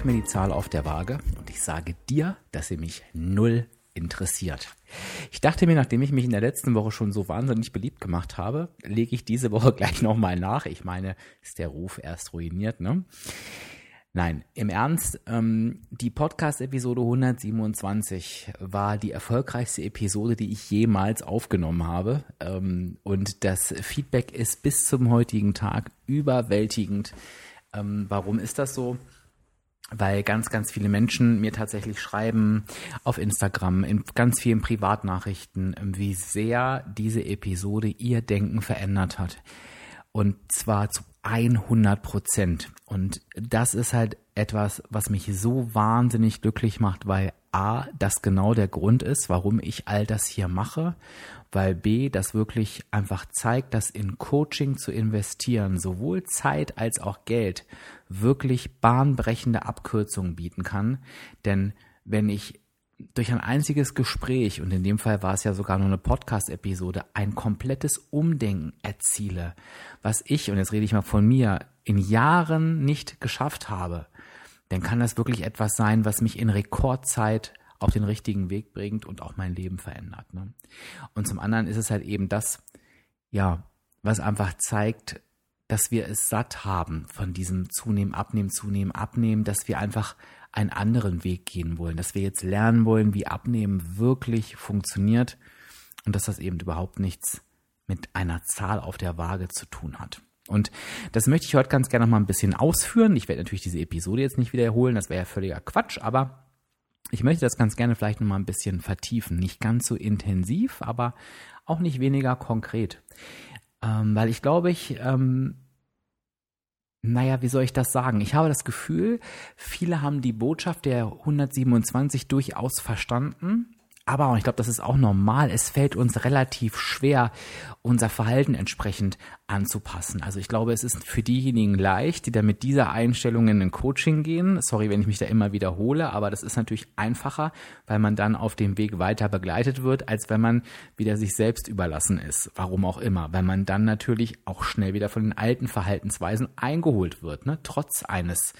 Sag mir die Zahl auf der Waage und ich sage dir, dass sie mich null interessiert. Ich dachte mir, nachdem ich mich in der letzten Woche schon so wahnsinnig beliebt gemacht habe, lege ich diese Woche gleich nochmal nach. Ich meine, ist der Ruf erst ruiniert, ne? Nein, im Ernst, ähm, die Podcast-Episode 127 war die erfolgreichste Episode, die ich jemals aufgenommen habe. Ähm, und das Feedback ist bis zum heutigen Tag überwältigend. Ähm, warum ist das so? Weil ganz, ganz viele Menschen mir tatsächlich schreiben auf Instagram, in ganz vielen Privatnachrichten, wie sehr diese Episode ihr Denken verändert hat. Und zwar zu 100 Prozent. Und das ist halt etwas, was mich so wahnsinnig glücklich macht, weil A, das genau der Grund ist, warum ich all das hier mache, weil B, das wirklich einfach zeigt, dass in Coaching zu investieren, sowohl Zeit als auch Geld, wirklich bahnbrechende Abkürzungen bieten kann. Denn wenn ich durch ein einziges Gespräch, und in dem Fall war es ja sogar nur eine Podcast-Episode, ein komplettes Umdenken erziele, was ich, und jetzt rede ich mal von mir, in Jahren nicht geschafft habe, dann kann das wirklich etwas sein, was mich in Rekordzeit auf den richtigen Weg bringt und auch mein Leben verändert. Ne? Und zum anderen ist es halt eben das, ja, was einfach zeigt, dass wir es satt haben von diesem Zunehmen, Abnehmen, Zunehmen, Abnehmen, dass wir einfach einen anderen Weg gehen wollen, dass wir jetzt lernen wollen, wie Abnehmen wirklich funktioniert und dass das eben überhaupt nichts mit einer Zahl auf der Waage zu tun hat. Und das möchte ich heute ganz gerne noch mal ein bisschen ausführen. Ich werde natürlich diese Episode jetzt nicht wiederholen, das wäre ja völliger Quatsch, aber ich möchte das ganz gerne vielleicht noch mal ein bisschen vertiefen. Nicht ganz so intensiv, aber auch nicht weniger konkret. Ähm, weil ich glaube, ich ähm, naja, wie soll ich das sagen? Ich habe das Gefühl, viele haben die Botschaft der 127 durchaus verstanden aber, und ich glaube, das ist auch normal, es fällt uns relativ schwer, unser Verhalten entsprechend anzupassen. Also ich glaube, es ist für diejenigen leicht, die da mit dieser Einstellung in ein Coaching gehen. Sorry, wenn ich mich da immer wiederhole, aber das ist natürlich einfacher, weil man dann auf dem Weg weiter begleitet wird, als wenn man wieder sich selbst überlassen ist. Warum auch immer. Weil man dann natürlich auch schnell wieder von den alten Verhaltensweisen eingeholt wird, ne? trotz eines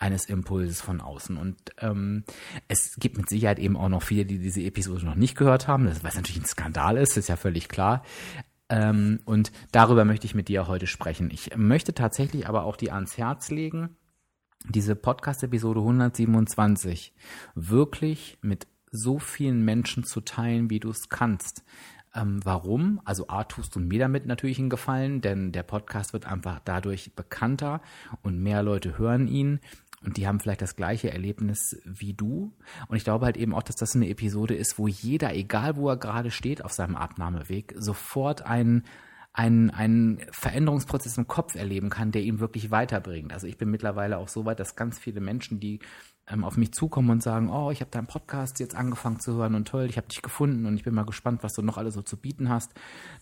eines Impulses von außen. Und ähm, es gibt mit Sicherheit eben auch noch viele, die diese Episode noch nicht gehört haben, das, was natürlich ein Skandal ist, ist ja völlig klar. Ähm, und darüber möchte ich mit dir heute sprechen. Ich möchte tatsächlich aber auch dir ans Herz legen, diese Podcast-Episode 127 wirklich mit so vielen Menschen zu teilen, wie du es kannst. Ähm, warum? Also A, tust du mir damit natürlich einen Gefallen, denn der Podcast wird einfach dadurch bekannter und mehr Leute hören ihn und die haben vielleicht das gleiche Erlebnis wie du. Und ich glaube halt eben auch, dass das eine Episode ist, wo jeder, egal wo er gerade steht auf seinem Abnahmeweg, sofort einen einen, einen Veränderungsprozess im Kopf erleben kann, der ihn wirklich weiterbringt. Also ich bin mittlerweile auch so weit, dass ganz viele Menschen, die ähm, auf mich zukommen und sagen, oh, ich habe deinen Podcast jetzt angefangen zu hören und toll, ich habe dich gefunden und ich bin mal gespannt, was du noch alles so zu bieten hast,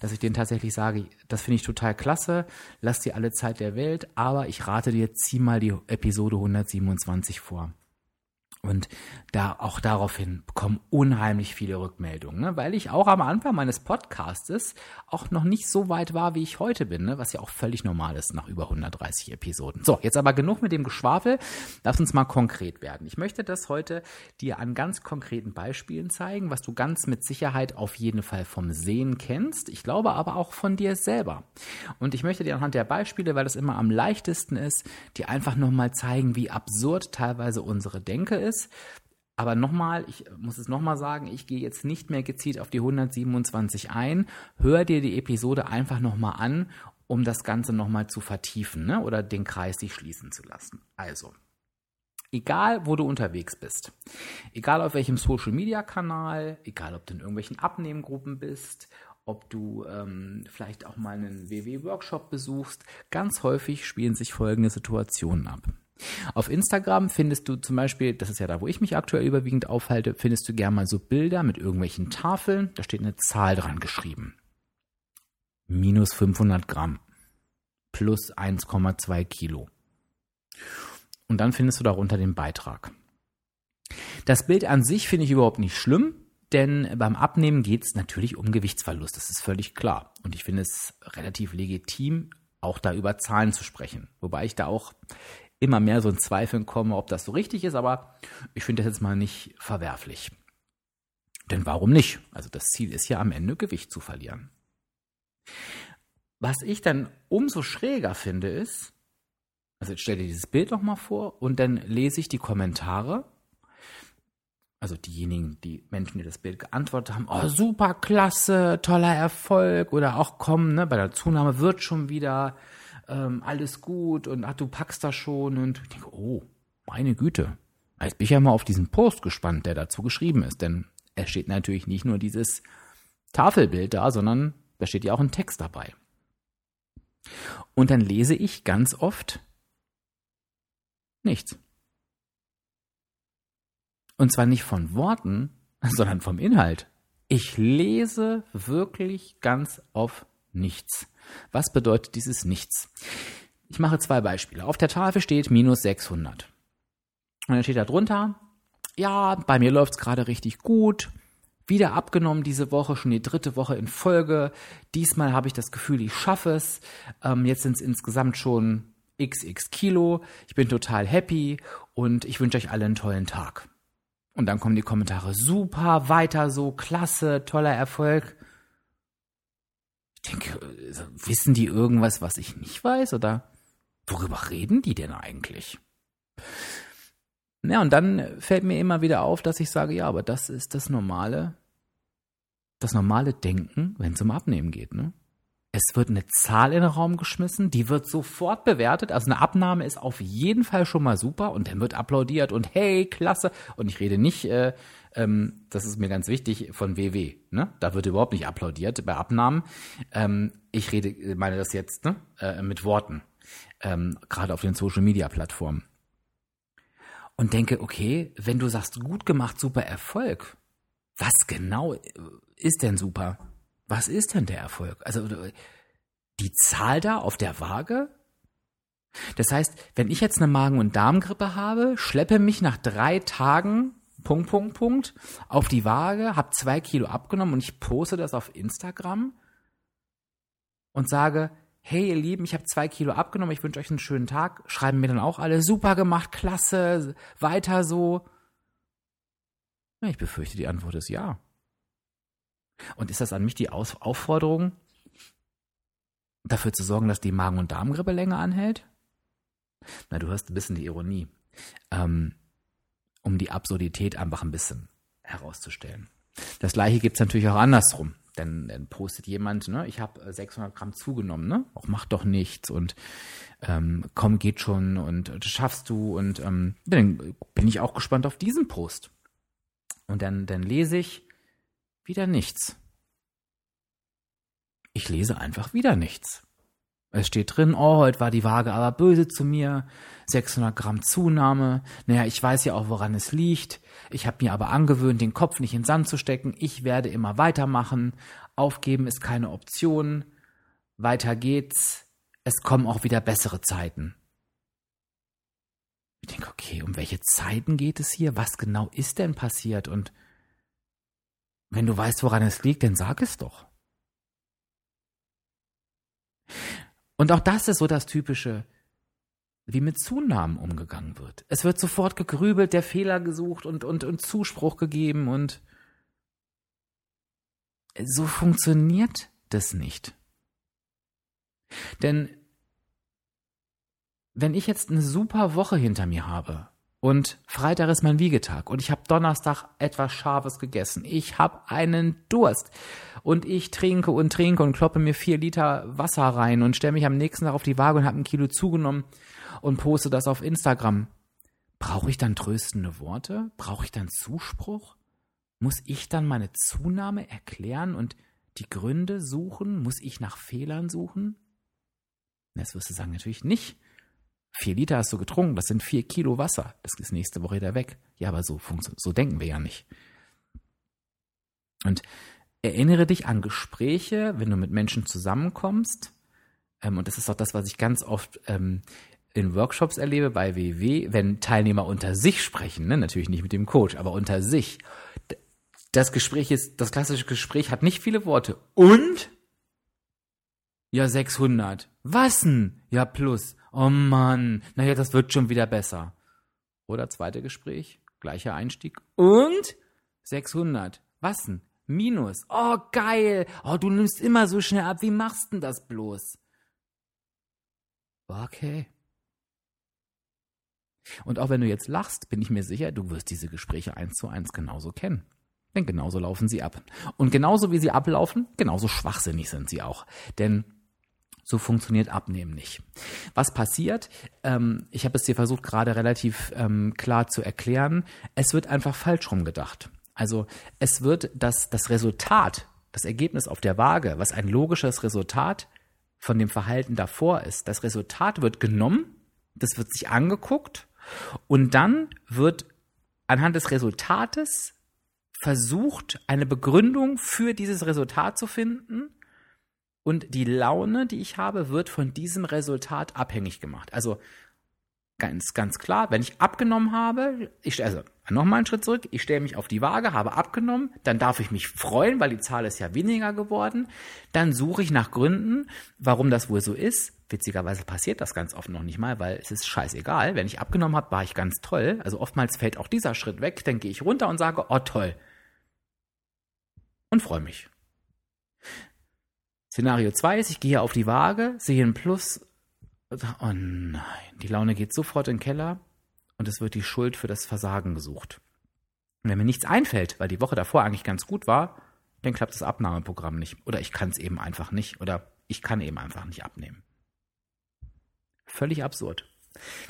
dass ich denen tatsächlich sage, das finde ich total klasse, lass dir alle Zeit der Welt, aber ich rate dir, zieh mal die Episode 127 vor. Und da auch daraufhin bekommen unheimlich viele Rückmeldungen, ne? weil ich auch am Anfang meines Podcastes auch noch nicht so weit war, wie ich heute bin, ne? was ja auch völlig normal ist nach über 130 Episoden. So, jetzt aber genug mit dem Geschwafel. Lass uns mal konkret werden. Ich möchte das heute dir an ganz konkreten Beispielen zeigen, was du ganz mit Sicherheit auf jeden Fall vom Sehen kennst. Ich glaube aber auch von dir selber. Und ich möchte dir anhand der Beispiele, weil das immer am leichtesten ist, dir einfach nochmal zeigen, wie absurd teilweise unsere Denke ist ist. Aber nochmal, ich muss es nochmal sagen, ich gehe jetzt nicht mehr gezielt auf die 127 ein. Hör dir die Episode einfach nochmal an, um das Ganze nochmal zu vertiefen ne? oder den Kreis sich schließen zu lassen. Also, egal wo du unterwegs bist, egal auf welchem Social-Media-Kanal, egal ob du in irgendwelchen Abnehmgruppen bist, ob du ähm, vielleicht auch mal einen WW-Workshop besuchst, ganz häufig spielen sich folgende Situationen ab. Auf Instagram findest du zum Beispiel, das ist ja da, wo ich mich aktuell überwiegend aufhalte, findest du gerne mal so Bilder mit irgendwelchen Tafeln. Da steht eine Zahl dran geschrieben. Minus 500 Gramm. Plus 1,2 Kilo. Und dann findest du darunter den Beitrag. Das Bild an sich finde ich überhaupt nicht schlimm, denn beim Abnehmen geht es natürlich um Gewichtsverlust. Das ist völlig klar. Und ich finde es relativ legitim, auch da über Zahlen zu sprechen. Wobei ich da auch immer mehr so in Zweifeln komme, ob das so richtig ist, aber ich finde das jetzt mal nicht verwerflich. Denn warum nicht? Also das Ziel ist ja am Ende Gewicht zu verlieren. Was ich dann umso schräger finde ist, also jetzt stell dir dieses Bild noch mal vor und dann lese ich die Kommentare. Also diejenigen, die Menschen, die das Bild geantwortet haben, oh super klasse, toller Erfolg oder auch komm, ne, bei der Zunahme wird schon wieder ähm, alles gut und ach, du packst das schon und ich denke, oh, meine Güte. Jetzt bin ich ja mal auf diesen Post gespannt, der dazu geschrieben ist, denn es steht natürlich nicht nur dieses Tafelbild da, sondern da steht ja auch ein Text dabei. Und dann lese ich ganz oft nichts. Und zwar nicht von Worten, sondern vom Inhalt. Ich lese wirklich ganz oft nichts. Was bedeutet dieses Nichts? Ich mache zwei Beispiele. Auf der Tafel steht minus 600. Und dann steht da drunter, ja, bei mir läuft es gerade richtig gut. Wieder abgenommen diese Woche, schon die dritte Woche in Folge. Diesmal habe ich das Gefühl, ich schaffe es. Ähm, jetzt sind es insgesamt schon xx Kilo. Ich bin total happy und ich wünsche euch alle einen tollen Tag. Und dann kommen die Kommentare, super, weiter so, klasse, toller Erfolg. Ich denke, wissen die irgendwas, was ich nicht weiß? Oder worüber reden die denn eigentlich? Ja, und dann fällt mir immer wieder auf, dass ich sage, ja, aber das ist das normale, das normale Denken, wenn es um Abnehmen geht, ne? Es wird eine Zahl in den Raum geschmissen, die wird sofort bewertet. Also eine Abnahme ist auf jeden Fall schon mal super und dann wird applaudiert und hey, klasse. Und ich rede nicht äh, ähm, das ist mir ganz wichtig, von WW. Ne? Da wird überhaupt nicht applaudiert bei Abnahmen. Ähm, ich rede, meine das jetzt ne? äh, mit Worten, ähm, gerade auf den Social Media Plattformen. Und denke, okay, wenn du sagst, gut gemacht, super Erfolg, was genau ist denn super? Was ist denn der Erfolg? Also die Zahl da auf der Waage? Das heißt, wenn ich jetzt eine Magen- und Darmgrippe habe, schleppe mich nach drei Tagen Punkt, Punkt, Punkt, auf die Waage, habe zwei Kilo abgenommen und ich poste das auf Instagram und sage, hey ihr Lieben, ich habe zwei Kilo abgenommen, ich wünsche euch einen schönen Tag. Schreiben mir dann auch alle, super gemacht, klasse, weiter so. Ich befürchte, die Antwort ist ja. Und ist das an mich die Aus Aufforderung, dafür zu sorgen, dass die Magen- und Darmgrippe länger anhält? Na, du hörst ein bisschen die Ironie. Ähm, um die Absurdität einfach ein bisschen herauszustellen. Das gleiche gibt es natürlich auch andersrum. Denn dann postet jemand, ne, ich habe 600 Gramm zugenommen, ne, auch mach doch nichts und ähm, komm, geht schon und das schaffst du und ähm, dann bin ich auch gespannt auf diesen Post. Und dann, dann lese ich wieder nichts. Ich lese einfach wieder nichts. Es steht drin, oh, heute war die Waage aber böse zu mir, 600 Gramm Zunahme. Naja, ich weiß ja auch, woran es liegt. Ich habe mir aber angewöhnt, den Kopf nicht in Sand zu stecken. Ich werde immer weitermachen. Aufgeben ist keine Option. Weiter geht's. Es kommen auch wieder bessere Zeiten. Ich denke, okay, um welche Zeiten geht es hier? Was genau ist denn passiert? Und wenn du weißt, woran es liegt, dann sag es doch. Und auch das ist so das Typische, wie mit Zunahmen umgegangen wird. Es wird sofort gegrübelt, der Fehler gesucht und, und, und Zuspruch gegeben und so funktioniert das nicht. Denn wenn ich jetzt eine super Woche hinter mir habe und Freitag ist mein Wiegetag und ich habe Donnerstag etwas Scharfes gegessen. Ich habe einen Durst und ich trinke und trinke und kloppe mir vier Liter Wasser rein und stelle mich am nächsten Tag auf die Waage und habe ein Kilo zugenommen und poste das auf Instagram. Brauche ich dann tröstende Worte? Brauche ich dann Zuspruch? Muss ich dann meine Zunahme erklären und die Gründe suchen? Muss ich nach Fehlern suchen? Das wirst du sagen, natürlich nicht. Vier Liter hast du getrunken, das sind vier Kilo Wasser. Das ist nächste Woche wieder weg. Ja, aber so, so denken wir ja nicht. Und erinnere dich an Gespräche, wenn du mit Menschen zusammenkommst. Ähm, und das ist auch das, was ich ganz oft ähm, in Workshops erlebe bei WW, wenn Teilnehmer unter sich sprechen, ne? natürlich nicht mit dem Coach, aber unter sich. Das Gespräch ist, das klassische Gespräch hat nicht viele Worte. Und? Ja, 600. Was denn? Ja, plus. Oh Mann. Naja, das wird schon wieder besser. Oder zweite Gespräch, gleicher Einstieg. Und? 600. Was denn? Minus. Oh, geil. Oh, du nimmst immer so schnell ab. Wie machst denn das bloß? Okay. Und auch wenn du jetzt lachst, bin ich mir sicher, du wirst diese Gespräche eins zu eins genauso kennen. Denn genauso laufen sie ab. Und genauso wie sie ablaufen, genauso schwachsinnig sind sie auch. Denn so funktioniert Abnehmen nicht. Was passiert? Ähm, ich habe es dir versucht gerade relativ ähm, klar zu erklären. Es wird einfach falsch rumgedacht. Also es wird das, das Resultat, das Ergebnis auf der Waage, was ein logisches Resultat von dem Verhalten davor ist, das Resultat wird genommen, das wird sich angeguckt und dann wird anhand des Resultates versucht, eine Begründung für dieses Resultat zu finden und die Laune, die ich habe, wird von diesem Resultat abhängig gemacht. Also ganz, ganz klar, wenn ich abgenommen habe, ich, also nochmal einen Schritt zurück, ich stelle mich auf die Waage, habe abgenommen, dann darf ich mich freuen, weil die Zahl ist ja weniger geworden. Dann suche ich nach Gründen, warum das wohl so ist. Witzigerweise passiert das ganz oft noch nicht mal, weil es ist scheißegal. Wenn ich abgenommen habe, war ich ganz toll. Also oftmals fällt auch dieser Schritt weg, dann gehe ich runter und sage, oh toll. Und freue mich. Szenario 2 ist, ich gehe auf die Waage, sehe ein Plus. Oh nein, die Laune geht sofort in den Keller und es wird die Schuld für das Versagen gesucht. Und wenn mir nichts einfällt, weil die Woche davor eigentlich ganz gut war, dann klappt das Abnahmeprogramm nicht. Oder ich kann es eben einfach nicht. Oder ich kann eben einfach nicht abnehmen. Völlig absurd.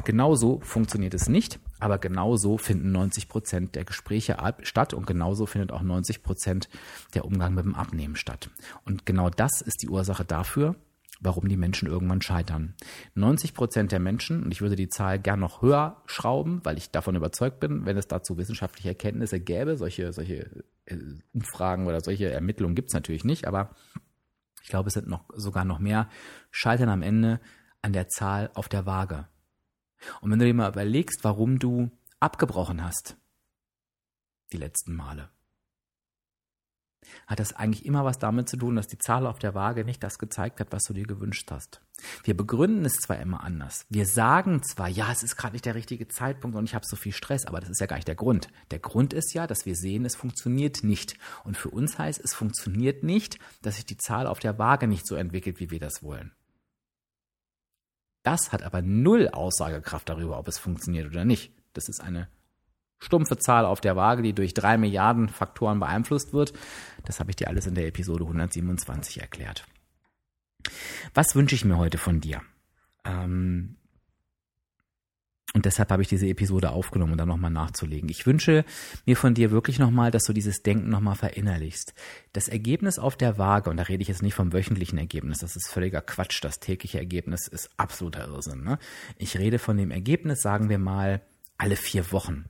Genauso funktioniert es nicht, aber genauso finden 90 Prozent der Gespräche statt und genauso findet auch 90 Prozent der Umgang mit dem Abnehmen statt. Und genau das ist die Ursache dafür, warum die Menschen irgendwann scheitern. 90 Prozent der Menschen, und ich würde die Zahl gern noch höher schrauben, weil ich davon überzeugt bin, wenn es dazu wissenschaftliche Erkenntnisse gäbe, solche, solche äh, Umfragen oder solche Ermittlungen gibt es natürlich nicht, aber ich glaube, es sind noch sogar noch mehr, scheitern am Ende an der Zahl auf der Waage. Und wenn du dir mal überlegst, warum du abgebrochen hast, die letzten Male, hat das eigentlich immer was damit zu tun, dass die Zahl auf der Waage nicht das gezeigt hat, was du dir gewünscht hast. Wir begründen es zwar immer anders. Wir sagen zwar, ja, es ist gerade nicht der richtige Zeitpunkt und ich habe so viel Stress, aber das ist ja gar nicht der Grund. Der Grund ist ja, dass wir sehen, es funktioniert nicht. Und für uns heißt, es funktioniert nicht, dass sich die Zahl auf der Waage nicht so entwickelt, wie wir das wollen. Das hat aber null Aussagekraft darüber, ob es funktioniert oder nicht. Das ist eine stumpfe Zahl auf der Waage, die durch drei Milliarden Faktoren beeinflusst wird. Das habe ich dir alles in der Episode 127 erklärt. Was wünsche ich mir heute von dir? Ähm, und deshalb habe ich diese Episode aufgenommen, um da nochmal nachzulegen. Ich wünsche mir von dir wirklich nochmal, dass du dieses Denken nochmal verinnerlichst. Das Ergebnis auf der Waage, und da rede ich jetzt nicht vom wöchentlichen Ergebnis, das ist völliger Quatsch. Das tägliche Ergebnis ist absoluter Irrsinn. Ne? Ich rede von dem Ergebnis, sagen wir mal, alle vier Wochen.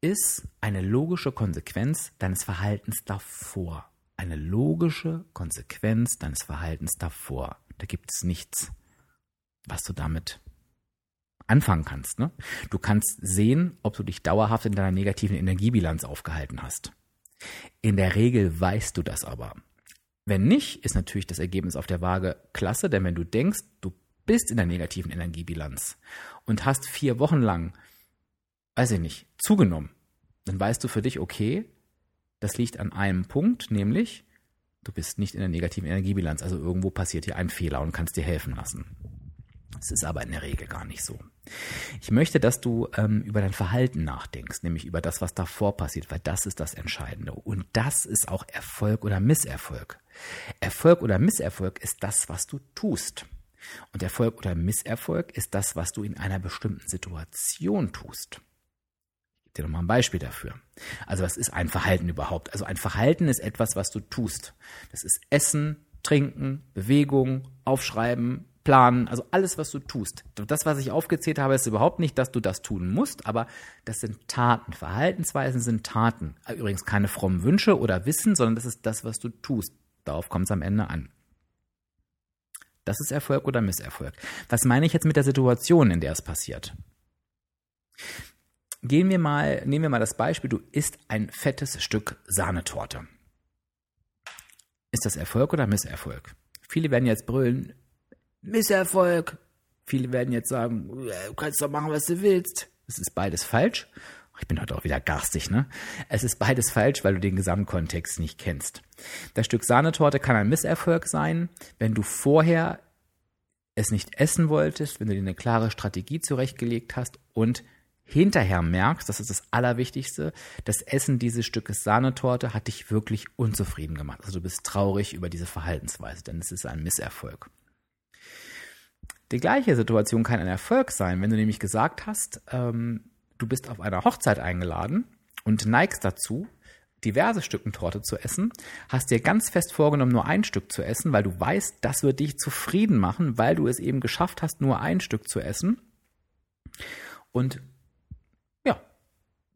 Ist eine logische Konsequenz deines Verhaltens davor. Eine logische Konsequenz deines Verhaltens davor. Da gibt es nichts, was du damit anfangen kannst. Ne? Du kannst sehen, ob du dich dauerhaft in deiner negativen Energiebilanz aufgehalten hast. In der Regel weißt du das aber. Wenn nicht, ist natürlich das Ergebnis auf der Waage klasse, denn wenn du denkst, du bist in der negativen Energiebilanz und hast vier Wochen lang, weiß ich nicht, zugenommen, dann weißt du für dich, okay, das liegt an einem Punkt, nämlich du bist nicht in der negativen Energiebilanz, also irgendwo passiert hier ein Fehler und kannst dir helfen lassen. Es ist aber in der Regel gar nicht so. Ich möchte, dass du ähm, über dein Verhalten nachdenkst, nämlich über das, was davor passiert, weil das ist das Entscheidende. Und das ist auch Erfolg oder Misserfolg. Erfolg oder Misserfolg ist das, was du tust. Und Erfolg oder Misserfolg ist das, was du in einer bestimmten Situation tust. Ich gebe dir nochmal ein Beispiel dafür. Also was ist ein Verhalten überhaupt? Also ein Verhalten ist etwas, was du tust. Das ist Essen, Trinken, Bewegung, Aufschreiben, planen, also alles, was du tust. Das, was ich aufgezählt habe, ist überhaupt nicht, dass du das tun musst, aber das sind Taten. Verhaltensweisen sind Taten. Übrigens keine frommen Wünsche oder Wissen, sondern das ist das, was du tust. Darauf kommt es am Ende an. Das ist Erfolg oder Misserfolg. Was meine ich jetzt mit der Situation, in der es passiert? Gehen wir mal, nehmen wir mal das Beispiel, du isst ein fettes Stück Sahnetorte. Ist das Erfolg oder Misserfolg? Viele werden jetzt brüllen, Misserfolg. Viele werden jetzt sagen, du kannst doch machen, was du willst. Es ist beides falsch. Ich bin heute auch wieder garstig, ne? Es ist beides falsch, weil du den Gesamtkontext nicht kennst. Das Stück Sahnetorte kann ein Misserfolg sein, wenn du vorher es nicht essen wolltest, wenn du dir eine klare Strategie zurechtgelegt hast und hinterher merkst, das ist das Allerwichtigste, das Essen dieses Stückes Sahnetorte hat dich wirklich unzufrieden gemacht. Also du bist traurig über diese Verhaltensweise, denn es ist ein Misserfolg. Die gleiche Situation kann ein Erfolg sein, wenn du nämlich gesagt hast, ähm, du bist auf einer Hochzeit eingeladen und neigst dazu, diverse Stücken Torte zu essen, hast dir ganz fest vorgenommen, nur ein Stück zu essen, weil du weißt, das wird dich zufrieden machen, weil du es eben geschafft hast, nur ein Stück zu essen. Und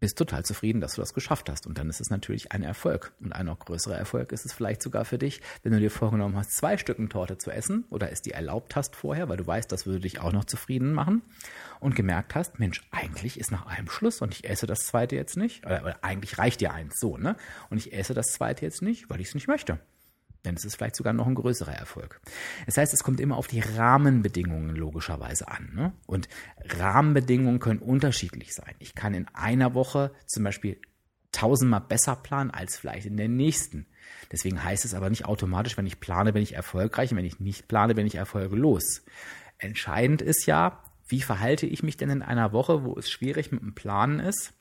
bist total zufrieden, dass du das geschafft hast. Und dann ist es natürlich ein Erfolg. Und ein noch größerer Erfolg ist es vielleicht sogar für dich, wenn du dir vorgenommen hast, zwei Stücken Torte zu essen oder es dir erlaubt hast vorher, weil du weißt, das würde dich auch noch zufrieden machen und gemerkt hast, Mensch, eigentlich ist nach einem Schluss und ich esse das zweite jetzt nicht. Oder, oder eigentlich reicht dir eins so, ne? Und ich esse das zweite jetzt nicht, weil ich es nicht möchte. Denn es ist vielleicht sogar noch ein größerer Erfolg. Das heißt, es kommt immer auf die Rahmenbedingungen logischerweise an. Ne? Und Rahmenbedingungen können unterschiedlich sein. Ich kann in einer Woche zum Beispiel tausendmal besser planen als vielleicht in der nächsten. Deswegen heißt es aber nicht automatisch, wenn ich plane, bin ich erfolgreich und wenn ich nicht plane, bin ich erfolglos. Entscheidend ist ja, wie verhalte ich mich denn in einer Woche, wo es schwierig mit dem Planen ist?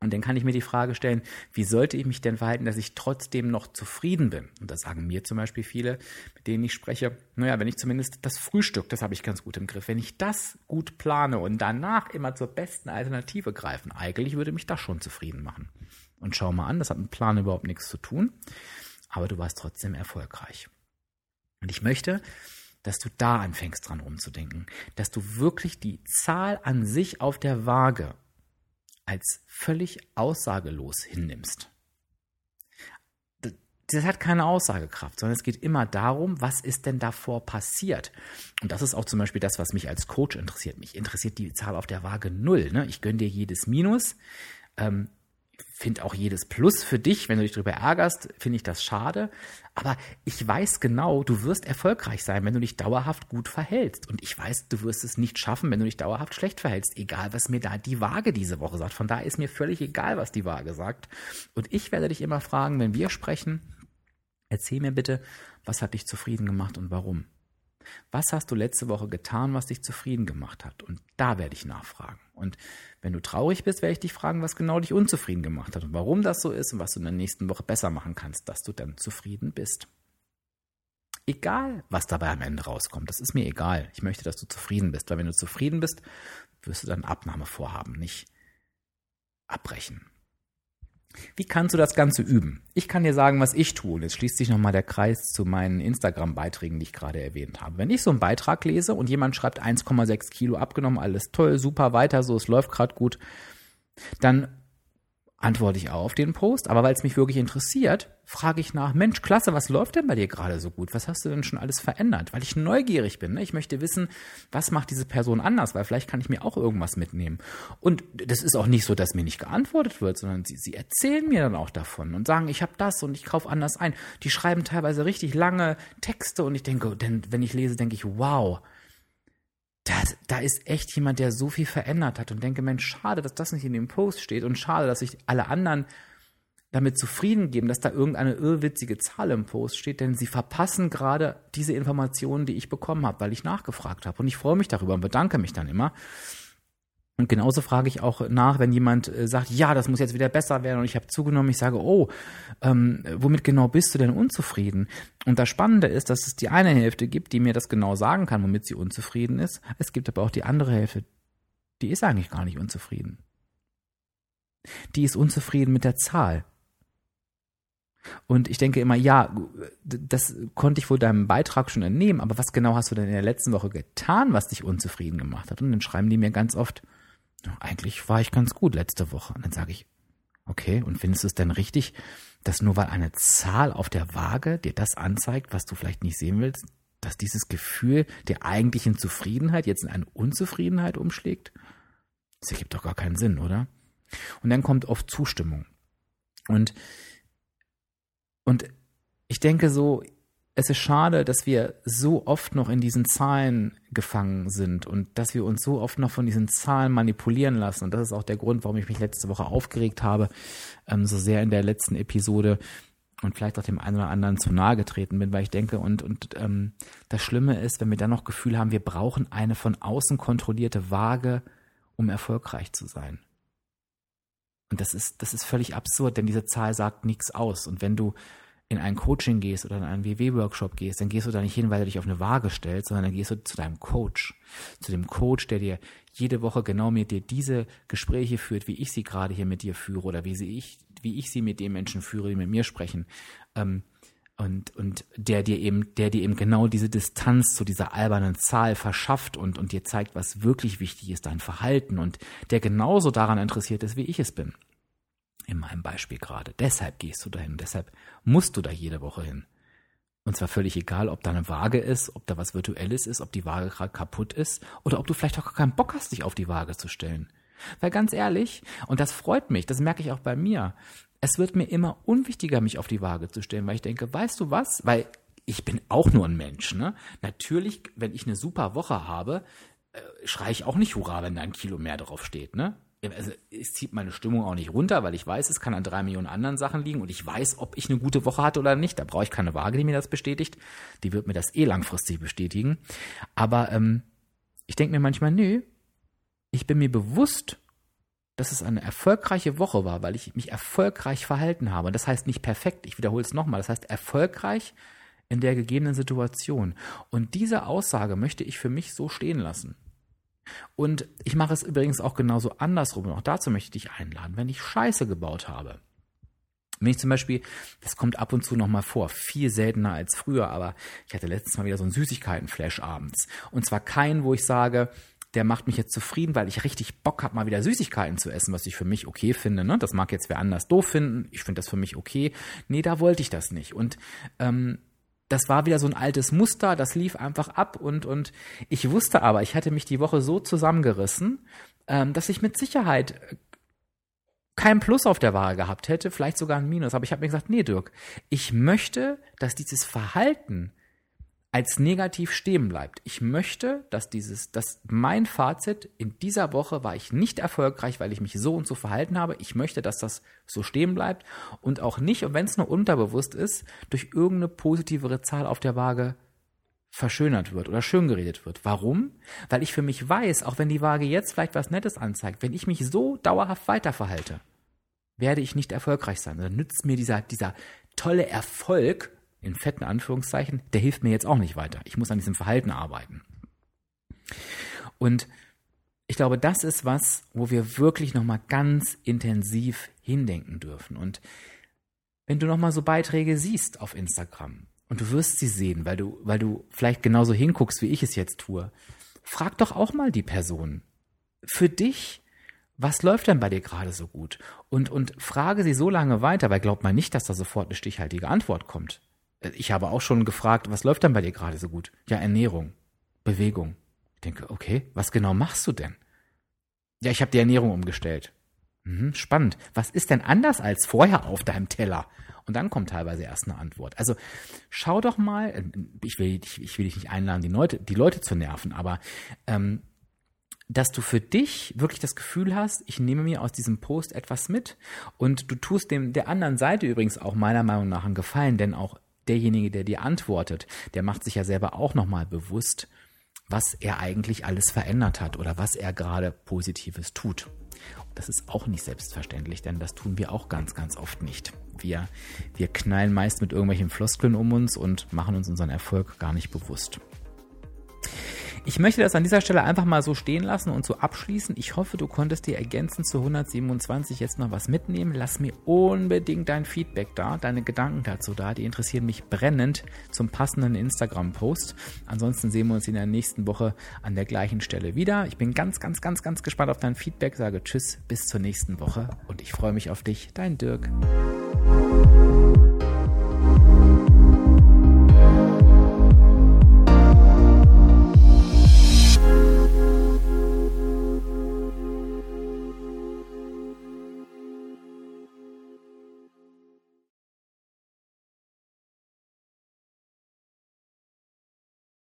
Und dann kann ich mir die Frage stellen, wie sollte ich mich denn verhalten, dass ich trotzdem noch zufrieden bin? Und das sagen mir zum Beispiel viele, mit denen ich spreche, naja, wenn ich zumindest das Frühstück, das habe ich ganz gut im Griff, wenn ich das gut plane und danach immer zur besten Alternative greifen, eigentlich würde mich das schon zufrieden machen. Und schau mal an, das hat mit Plan überhaupt nichts zu tun, aber du warst trotzdem erfolgreich. Und ich möchte, dass du da anfängst dran rumzudenken, dass du wirklich die Zahl an sich auf der Waage als völlig aussagelos hinnimmst. Das hat keine Aussagekraft, sondern es geht immer darum, was ist denn davor passiert. Und das ist auch zum Beispiel das, was mich als Coach interessiert. Mich interessiert die Zahl auf der Waage null. Ne? Ich gönne dir jedes Minus. Ähm, finde auch jedes Plus für dich, wenn du dich darüber ärgerst, finde ich das schade. Aber ich weiß genau, du wirst erfolgreich sein, wenn du dich dauerhaft gut verhältst. Und ich weiß, du wirst es nicht schaffen, wenn du dich dauerhaft schlecht verhältst. Egal, was mir da die Waage diese Woche sagt. Von daher ist mir völlig egal, was die Waage sagt. Und ich werde dich immer fragen, wenn wir sprechen, erzähl mir bitte, was hat dich zufrieden gemacht und warum? Was hast du letzte Woche getan, was dich zufrieden gemacht hat? Und da werde ich nachfragen. Und wenn du traurig bist, werde ich dich fragen, was genau dich unzufrieden gemacht hat und warum das so ist und was du in der nächsten Woche besser machen kannst, dass du dann zufrieden bist. Egal, was dabei am Ende rauskommt, das ist mir egal. Ich möchte, dass du zufrieden bist, weil wenn du zufrieden bist, wirst du dann Abnahme vorhaben, nicht abbrechen. Wie kannst du das Ganze üben? Ich kann dir sagen, was ich tue. Und jetzt schließt sich nochmal der Kreis zu meinen Instagram-Beiträgen, die ich gerade erwähnt habe. Wenn ich so einen Beitrag lese und jemand schreibt 1,6 Kilo abgenommen, alles toll, super, weiter so, es läuft gerade gut, dann antworte ich auch auf den Post, aber weil es mich wirklich interessiert, frage ich nach, Mensch, klasse, was läuft denn bei dir gerade so gut? Was hast du denn schon alles verändert? Weil ich neugierig bin. Ne? Ich möchte wissen, was macht diese Person anders, weil vielleicht kann ich mir auch irgendwas mitnehmen. Und das ist auch nicht so, dass mir nicht geantwortet wird, sondern sie, sie erzählen mir dann auch davon und sagen, ich habe das und ich kaufe anders ein. Die schreiben teilweise richtig lange Texte und ich denke, denn wenn ich lese, denke ich, wow, da, da ist echt jemand, der so viel verändert hat und denke, Mensch, schade, dass das nicht in dem Post steht und schade, dass sich alle anderen damit zufrieden geben, dass da irgendeine irrwitzige Zahl im Post steht, denn sie verpassen gerade diese Informationen, die ich bekommen habe, weil ich nachgefragt habe. Und ich freue mich darüber und bedanke mich dann immer. Und genauso frage ich auch nach, wenn jemand äh, sagt, ja, das muss jetzt wieder besser werden und ich habe zugenommen, ich sage, oh, ähm, womit genau bist du denn unzufrieden? Und das Spannende ist, dass es die eine Hälfte gibt, die mir das genau sagen kann, womit sie unzufrieden ist. Es gibt aber auch die andere Hälfte, die ist eigentlich gar nicht unzufrieden. Die ist unzufrieden mit der Zahl. Und ich denke immer, ja, das konnte ich wohl deinem Beitrag schon entnehmen, aber was genau hast du denn in der letzten Woche getan, was dich unzufrieden gemacht hat? Und dann schreiben die mir ganz oft, eigentlich war ich ganz gut letzte Woche. Und dann sage ich, okay, und findest du es denn richtig, dass nur weil eine Zahl auf der Waage dir das anzeigt, was du vielleicht nicht sehen willst, dass dieses Gefühl der eigentlichen Zufriedenheit jetzt in eine Unzufriedenheit umschlägt? Das ergibt doch gar keinen Sinn, oder? Und dann kommt oft Zustimmung. Und und ich denke so, es ist schade, dass wir so oft noch in diesen Zahlen gefangen sind und dass wir uns so oft noch von diesen Zahlen manipulieren lassen. Und das ist auch der Grund, warum ich mich letzte Woche aufgeregt habe, ähm, so sehr in der letzten Episode und vielleicht auch dem einen oder anderen zu nahe getreten bin, weil ich denke, und, und ähm, das Schlimme ist, wenn wir dann noch Gefühl haben, wir brauchen eine von außen kontrollierte Waage, um erfolgreich zu sein. Und das ist, das ist völlig absurd, denn diese Zahl sagt nichts aus. Und wenn du in ein Coaching gehst oder in einen WW-Workshop gehst, dann gehst du da nicht hin, weil du dich auf eine Waage stellst, sondern dann gehst du zu deinem Coach. Zu dem Coach, der dir jede Woche genau mit dir diese Gespräche führt, wie ich sie gerade hier mit dir führe oder wie sie ich, wie ich sie mit den Menschen führe, die mit mir sprechen. Ähm, und, und der dir eben, der dir eben genau diese Distanz zu dieser albernen Zahl verschafft und, und dir zeigt, was wirklich wichtig ist, dein Verhalten und der genauso daran interessiert ist, wie ich es bin. In meinem Beispiel gerade. Deshalb gehst du dahin. Deshalb musst du da jede Woche hin. Und zwar völlig egal, ob da eine Waage ist, ob da was Virtuelles ist, ob die Waage gerade kaputt ist oder ob du vielleicht auch gar keinen Bock hast, dich auf die Waage zu stellen. Weil ganz ehrlich, und das freut mich, das merke ich auch bei mir, es wird mir immer unwichtiger, mich auf die Waage zu stellen, weil ich denke, weißt du was? Weil ich bin auch nur ein Mensch, ne? Natürlich, wenn ich eine super Woche habe, äh, schreie ich auch nicht Hurra, wenn da ein Kilo mehr drauf steht, ne? Also es zieht meine Stimmung auch nicht runter, weil ich weiß, es kann an drei Millionen anderen Sachen liegen und ich weiß, ob ich eine gute Woche hatte oder nicht. Da brauche ich keine Waage, die mir das bestätigt. Die wird mir das eh langfristig bestätigen. Aber ähm, ich denke mir manchmal, nö, ich bin mir bewusst, dass es eine erfolgreiche Woche war, weil ich mich erfolgreich verhalten habe. Das heißt nicht perfekt, ich wiederhole es nochmal, das heißt erfolgreich in der gegebenen Situation. Und diese Aussage möchte ich für mich so stehen lassen. Und ich mache es übrigens auch genauso andersrum. Und auch dazu möchte ich dich einladen, wenn ich Scheiße gebaut habe. Wenn ich zum Beispiel, das kommt ab und zu nochmal vor, viel seltener als früher, aber ich hatte letztes Mal wieder so einen Süßigkeiten-Flash abends. Und zwar keinen, wo ich sage, der macht mich jetzt zufrieden, weil ich richtig Bock habe, mal wieder Süßigkeiten zu essen, was ich für mich okay finde. Ne? Das mag jetzt wer anders doof finden. Ich finde das für mich okay. Nee, da wollte ich das nicht. Und ähm, das war wieder so ein altes Muster, das lief einfach ab und, und ich wusste aber, ich hatte mich die Woche so zusammengerissen, ähm, dass ich mit Sicherheit kein Plus auf der Waage gehabt hätte, vielleicht sogar ein Minus. Aber ich habe mir gesagt, nee, Dirk, ich möchte, dass dieses Verhalten als negativ stehen bleibt. Ich möchte, dass dieses, dass mein Fazit in dieser Woche war ich nicht erfolgreich, weil ich mich so und so verhalten habe. Ich möchte, dass das so stehen bleibt und auch nicht, und wenn es nur unterbewusst ist, durch irgendeine positivere Zahl auf der Waage verschönert wird oder schön geredet wird. Warum? Weil ich für mich weiß, auch wenn die Waage jetzt vielleicht was Nettes anzeigt, wenn ich mich so dauerhaft weiterverhalte, werde ich nicht erfolgreich sein. Dann nützt mir dieser, dieser tolle Erfolg in fetten Anführungszeichen, der hilft mir jetzt auch nicht weiter. Ich muss an diesem Verhalten arbeiten. Und ich glaube, das ist was, wo wir wirklich nochmal ganz intensiv hindenken dürfen. Und wenn du nochmal so Beiträge siehst auf Instagram und du wirst sie sehen, weil du, weil du vielleicht genauso hinguckst, wie ich es jetzt tue, frag doch auch mal die Person. Für dich, was läuft denn bei dir gerade so gut? Und, und frage sie so lange weiter, weil glaubt man nicht, dass da sofort eine stichhaltige Antwort kommt. Ich habe auch schon gefragt, was läuft dann bei dir gerade so gut? Ja, Ernährung, Bewegung. Ich denke, okay, was genau machst du denn? Ja, ich habe die Ernährung umgestellt. Mhm, spannend. Was ist denn anders als vorher auf deinem Teller? Und dann kommt teilweise erst eine Antwort. Also schau doch mal, äh, ich will, ich, ich will dich nicht einladen, die Leute, die Leute zu nerven, aber ähm, dass du für dich wirklich das Gefühl hast, ich nehme mir aus diesem Post etwas mit und du tust dem der anderen Seite übrigens auch meiner Meinung nach einen Gefallen, denn auch derjenige, der dir antwortet, der macht sich ja selber auch nochmal bewusst, was er eigentlich alles verändert hat oder was er gerade Positives tut. das ist auch nicht selbstverständlich, denn das tun wir auch ganz, ganz oft nicht. Wir, wir knallen meist mit irgendwelchen Floskeln um uns und machen uns unseren Erfolg gar nicht bewusst. Ich möchte das an dieser Stelle einfach mal so stehen lassen und so abschließen. Ich hoffe, du konntest dir ergänzend zu 127 jetzt noch was mitnehmen. Lass mir unbedingt dein Feedback da, deine Gedanken dazu da. Die interessieren mich brennend zum passenden Instagram-Post. Ansonsten sehen wir uns in der nächsten Woche an der gleichen Stelle wieder. Ich bin ganz, ganz, ganz, ganz gespannt auf dein Feedback. Sage Tschüss, bis zur nächsten Woche und ich freue mich auf dich. Dein Dirk.